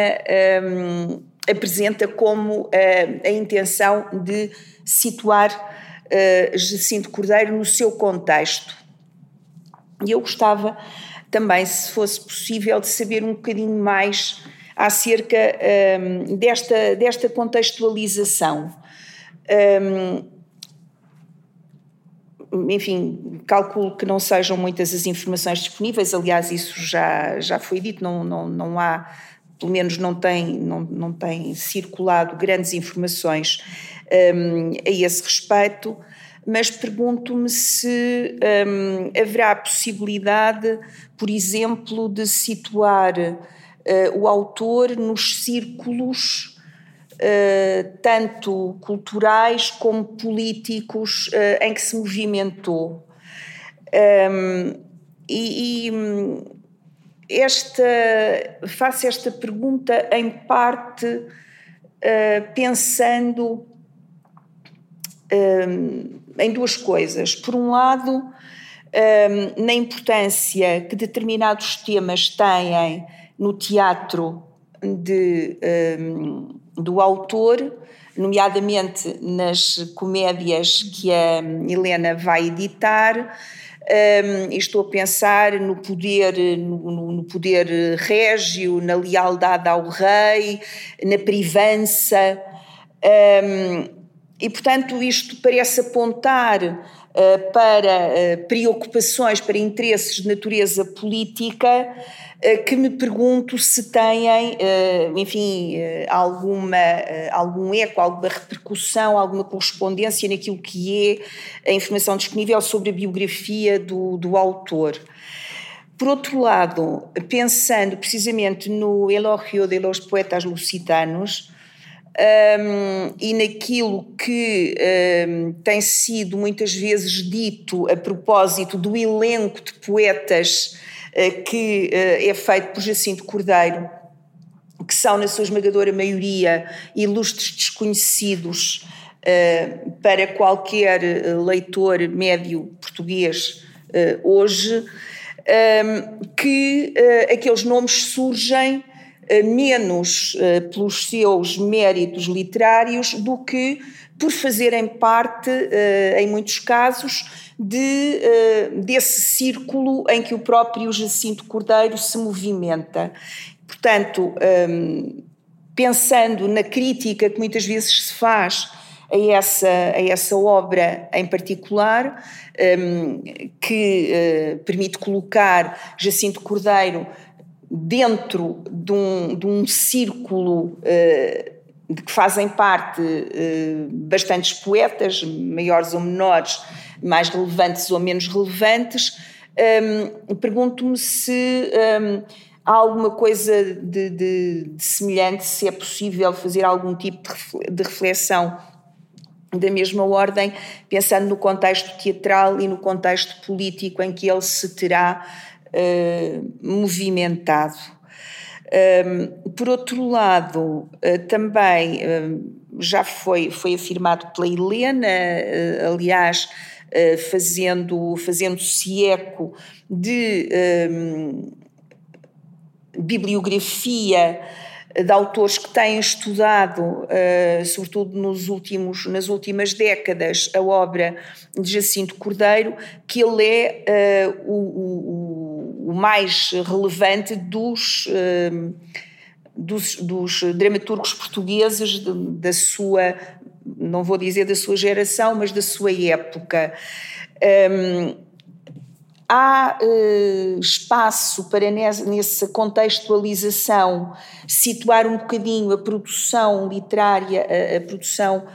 um, apresenta como uh, a intenção de situar uh, Jacinto Cordeiro no seu contexto. E eu gostava também, se fosse possível, de saber um bocadinho mais acerca um, desta, desta contextualização. Um, enfim, calculo que não sejam muitas as informações disponíveis, aliás, isso já, já foi dito, não, não, não há, pelo menos não tem, não, não tem circulado grandes informações um, a esse respeito. mas pergunto-me se um, haverá possibilidade, por exemplo, de situar uh, o autor nos círculos uh, tanto culturais como políticos uh, em que se movimentou. Um, e, e esta, faço esta pergunta em parte uh, pensando um, em duas coisas. Por um lado, um, na importância que determinados temas têm no teatro de, um, do autor, nomeadamente nas comédias que a Helena vai editar. Um, estou a pensar no poder, no, no, poder régio, na lealdade ao rei, na privança. Um, e, portanto, isto parece apontar para uh, preocupações, para interesses de natureza política, uh, que me pergunto se têm, enfim, alguma, algum eco, alguma repercussão, alguma correspondência naquilo que é a informação disponível sobre a biografia do, do autor. Por outro lado, pensando precisamente no Elogio de los Poetas Lusitanos, um, e naquilo que um, tem sido muitas vezes dito a propósito do elenco de poetas uh, que uh, é feito por Jacinto Cordeiro, que são, na sua esmagadora maioria, ilustres desconhecidos uh, para qualquer leitor médio português hoje, um, que aqueles nomes surgem menos eh, pelos seus méritos literários do que por fazerem parte, eh, em muitos casos, de, desse círculo em que o próprio Jacinto Cordeiro se movimenta. Portanto, pensando na crítica que muitas vezes se faz a essa, a essa obra em particular, que permite colocar Jacinto Cordeiro dentro de um, de um círculo uh, de que fazem parte uh, bastantes poetas, maiores ou menores, mais relevantes ou menos relevantes, um, pergunto-me se um, há alguma coisa de, de, de, semelhante, se é possível fazer algum tipo de reflexão da mesma ordem, pensando no contexto teatral e no contexto político em que ele se terá eh, movimentado. Um, por outro lado, uh, também uh, já foi, foi afirmado pela Helena, uh, aliás, fazendo, fazendo-se eco de bibliografia de autores que têm estudado, sobretudo nos últimos, nas últimas décadas, a obra de Jacinto Cordeiro, que ele é o, o, o, mais relevante dos, uh, dos, dos, dramaturgos portugueses da sua, não vou dizer da sua geração, mas da sua época. Um, há uh, espaço para nessa contextualização situar um bocadinho a produção literária, a, a produção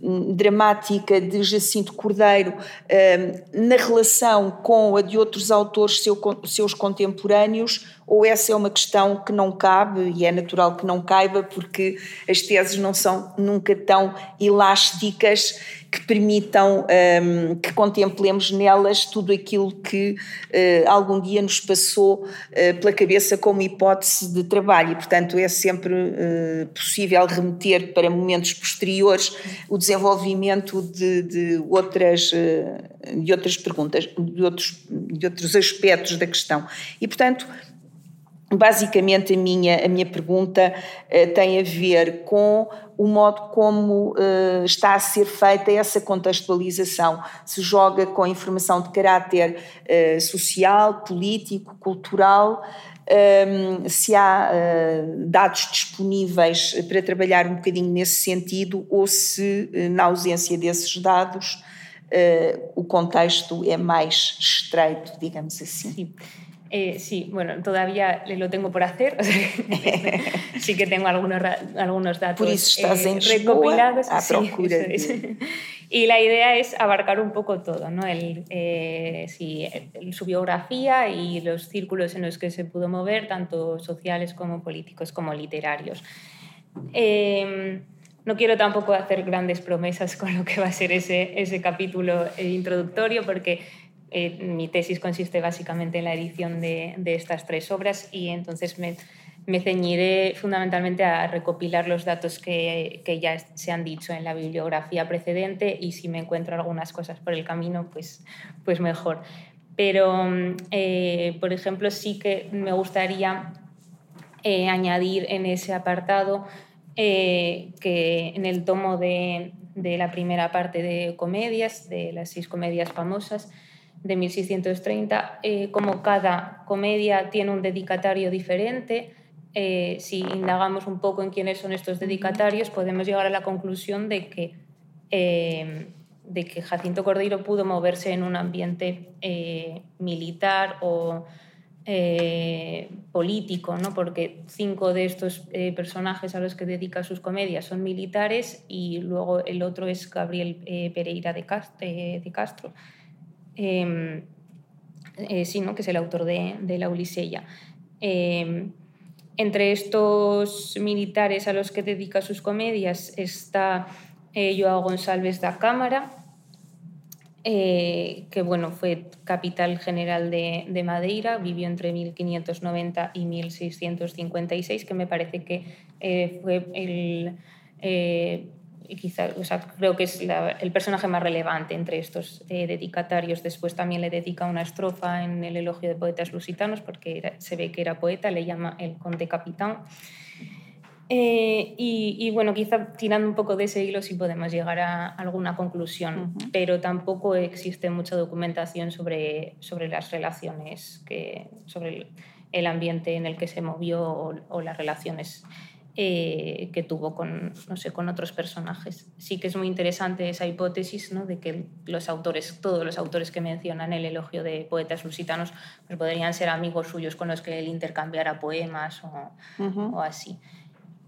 dramática de Jacinto Cordeiro uh, na relação com a de outros autores seu, seus contemporâneos, ou essa é uma questão que não cabe e é natural que não caiba porque as teses não são nunca tão elásticas que permitam um, que contemplemos nelas tudo aquilo que uh, algum dia nos passou uh, pela cabeça como hipótese de trabalho e, portanto, é sempre uh, possível remeter para momentos posteriores o desenvolvimento de, de outras, de outras perguntas, de outros, de outros aspectos da questão. E, portanto, Basicamente, a minha, a minha pergunta uh, tem a ver com o modo como uh, está a ser feita essa contextualização. Se joga com informação de caráter uh, social, político, cultural, ehm, se há dados disponíveis para trabalhar um bocadinho nesse sentido ou se, na ausência desses dados, o contexto é mais estreito, digamos assim. Sim. Eh, sí, bueno, todavía lo tengo por hacer. O sea, sí que tengo algunos, algunos datos por eso estás eh, en recopilados. A procura. Sí, Y la idea es abarcar un poco todo, ¿no? El, eh, su biografía y los círculos en los que se pudo mover, tanto sociales como políticos como literarios. Em, no quiero tampoco hacer grandes promesas con lo que va a ser ese, ese capítulo introductorio, porque eh, mi tesis consiste básicamente en la edición de, estas tres obras y entonces me, ceñiré fundamentalmente a recopilar los datos que, que, ya se han dicho en la bibliografía precedente y si me encuentro algunas cosas por el camino, pues, pues mejor. Pero, eh, por ejemplo, sí que me gustaría eh, añadir en ese apartado que en el tomo de, de la primera parte de comedias, de las seis comedias famosas, de 1630, eh, como cada comedia tiene un dedicatario diferente, eh, si indagamos un poco en quiénes son estos dedicatarios, podemos llegar a la conclusión de que, eh, de que Jacinto Cordeiro pudo moverse en un ambiente militar o político, ¿no? porque cinco de estos personajes a los que dedica sus comedias son militares y luego el otro es Gabriel Pereira de Castro Em, eh, sino que es el autor de, La Uliseya. Em, entre estos militares a los que dedica sus comedias está eh, Joao González da Cámara, eh, que bueno, fue capital general de, de, Madeira, vivió entre 1590 y 1656, que me parece que fue el quizá, o sea, creo que es el personaje más relevante entre estos eh, dedicatarios. Después también le dedica una estrofa en el elogio de poetas lusitanos, porque se ve que era poeta, le llama el conde capitán. Eh, y, bueno, quizá tirando un poco de ese hilo sí podemos llegar a alguna conclusión, pero tampoco existe mucha documentación sobre, sobre las relaciones, que, sobre el, ambiente en el que se movió o, o las relaciones eh, que tuvo con, no sé, con otros personajes. Sí que es muy interesante esa hipótesis ¿no? de que los autores, todos los autores que mencionan el elogio de poetas lusitanos, pues podrían ser amigos suyos con los que él intercambiara poemas o, o así.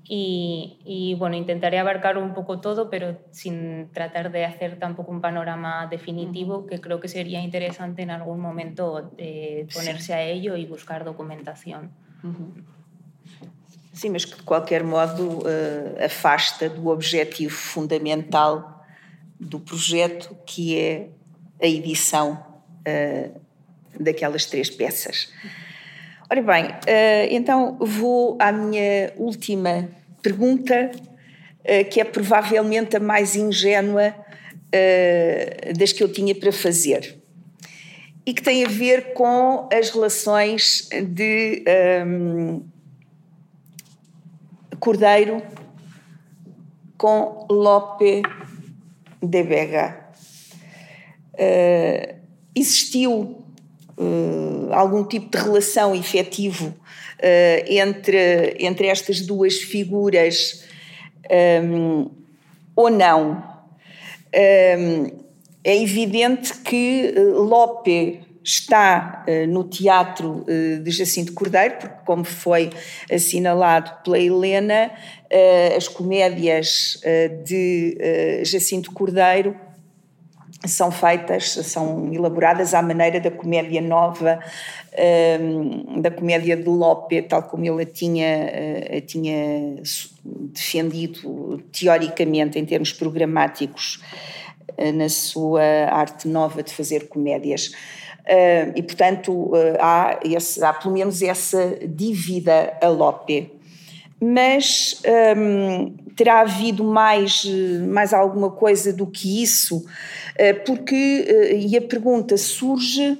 Y, y, bueno, intentaré abarcar un poco todo, pero sin tratar de hacer tampoco un panorama definitivo, que creo que sería interesante en algún momento eh, ponerse a ello y buscar documentación. Sim, mas que de qualquer modo uh, afasta do objetivo fundamental do projeto, que é a edição uh, daquelas três peças. Ora bem, uh, então vou à minha última pergunta, que é provavelmente a mais ingênua das que eu tinha para fazer. E que tem a ver com as relações de. Um, Cordeiro com Lope de Vega. Uh, existiu uh, algum tipo de relação efetivo uh, entre, entre estas duas figuras um, ou não? Um, é evidente que Lope está uh, no teatro uh, de Jacinto Cordeiro, porque, como foi assinalado pela Helena, uh, as comédias de Jacinto Cordeiro são feitas, são elaboradas à maneira da comédia nova, da comédia de Lope, tal como ele a tinha, a tinha defendido teoricamente em termos programáticos na sua arte nova de fazer comédias. Uh, e, portanto, uh, há, esse, há pelo menos essa dívida a Lope. Mas um, terá havido mais, mais alguma coisa do que isso? Porque, e a pergunta surge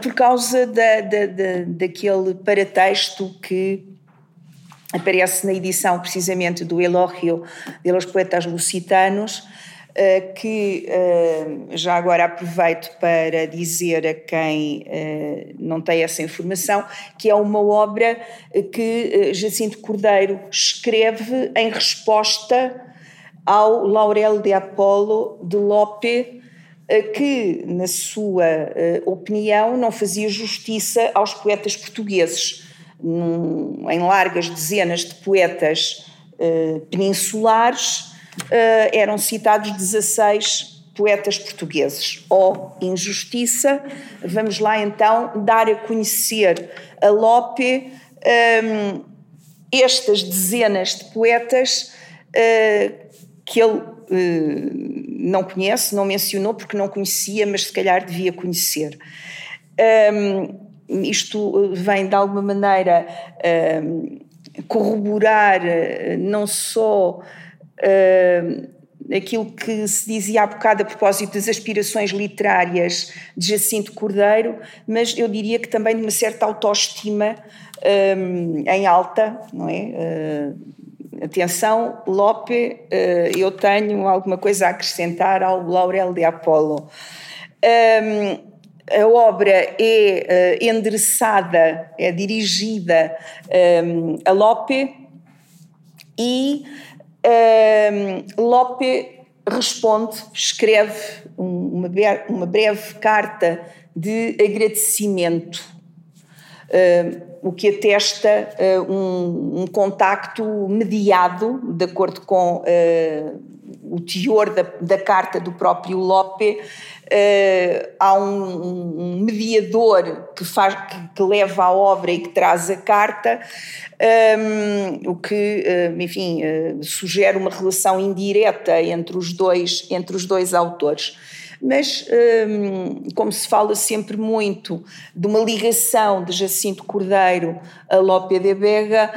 por causa da, da, da, daquele paratexto que aparece na edição precisamente do Elogio de los Poetas Lusitanos, que eh, já agora aproveito para dizer a quem eh, não tem essa informação, que é uma obra que Jacinto Cordeiro escreve em resposta ao Laurel de Apolo de Lope, que, na sua opinião, não fazia justiça aos poetas portugueses. em largas dezenas de poetas peninsulares, eram citados 16 poetas portugueses. Oh, injustiça! Vamos lá então dar a conhecer a Lope um, estas dezenas de poetas uh, que ele uh, não conhece, não mencionou porque não conhecia, mas se calhar devia conhecer. Um, isto vem de alguma maneira um, corroborar uh, não só aquilo que se dizia há bocado a propósito das aspirações literárias de Jacinto Cordeiro, mas eu diria que também de uma certa autoestima um, em alta, não é? Uh, atenção, Lope, uh, eu tenho alguma coisa a acrescentar ao Laurel de Apolo. Um, a obra é uh, endereçada, é dirigida um, a Lope e Lope responde, escreve uma, uma breve carta de agradecimento, o que atesta uh, um, um, contacto mediado, de acordo com uh, o teor da, da, carta do próprio Lope, uh, há um, um, mediador que, faz, que, que, leva a obra e que traz a carta, um, o que, uh, enfim, uh, sugere uma relação indireta entre os dois, entre os dois autores. Mas como se fala sempre muito de uma ligação de Jacinto Cordeiro a Lope de Vega,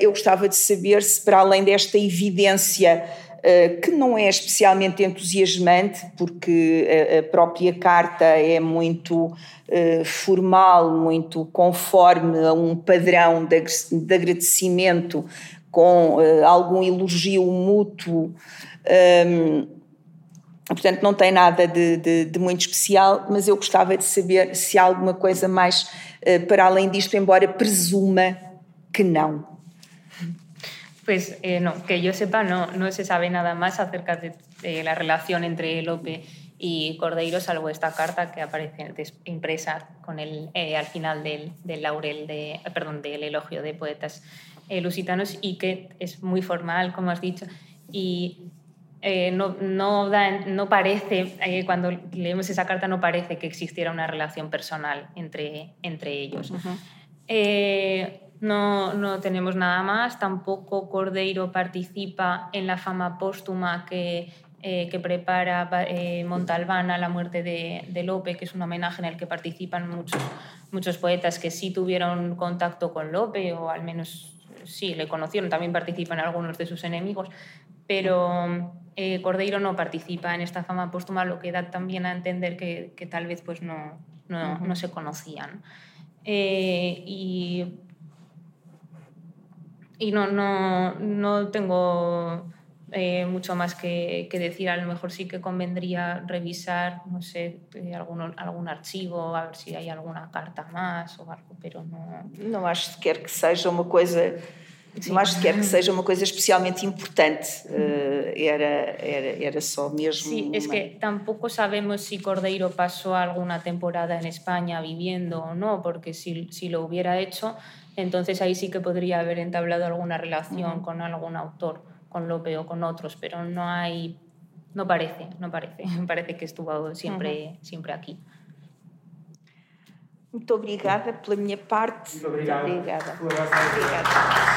eu gostava de saber se, para além desta evidência eh, que não é especialmente entusiasmante, porque a própria carta é muito eh, formal, muito conforme a um padrão de agradecimento, com eh, algum elogio mútuo. Ehm, portanto, não tem nada de, de, de, muito especial, mas eu gostava de saber se há alguma coisa mais para além disto, embora presuma que não. Pues eh, no, que yo sepa, no, no se sabe nada más acerca de, la relación entre Lope y Cordeiro, salvo esta carta que aparece impresa con el, eh, al final del, del, laurel, de, perdón, del elogio de poetas eh, lusitanos y que es muy formal, como has dicho, y no, no, da, no, parece, cuando leemos esa carta, no parece que existiera una relación personal entre, entre ellos. No, no tenemos nada más. Tampoco Cordeiro participa en la fama póstuma que, eh, que prepara eh, Montalbán a la muerte de, de, Lope, que es un homenaje en el que participan muchos, muchos poetas que sí tuvieron contacto con Lope, o al menos sí le conocieron, también participan algunos de sus enemigos, pero eh, Cordeiro no participa en esta fama póstuma, lo que da también a entender que, que tal vez pues no, no, no se conocían. y y no, no, no tengo eh, mucho más que, que, decir. A lo mejor sí que convendría revisar, no sé, eh, algún, algún archivo, a ver si hay alguna carta más ou algo, pero não... Não acho sequer que seja uma coisa... Sim. Não acho sequer que seja uma coisa especialmente importante. Uh, era, era, era só mesmo... Sí, es que tampoco sabemos si Cordeiro pasó alguna temporada en España viviendo o no, porque si, si lo hubiera hecho entonces ahí sí que podría haber entablado alguna relación con algún autor, con Lope o con otros, pero no hay, no parece, no parece, parece que estuvo siempre, siempre aquí. Muito obrigada pela minha parte. Muito obrigado. Muito obrigada.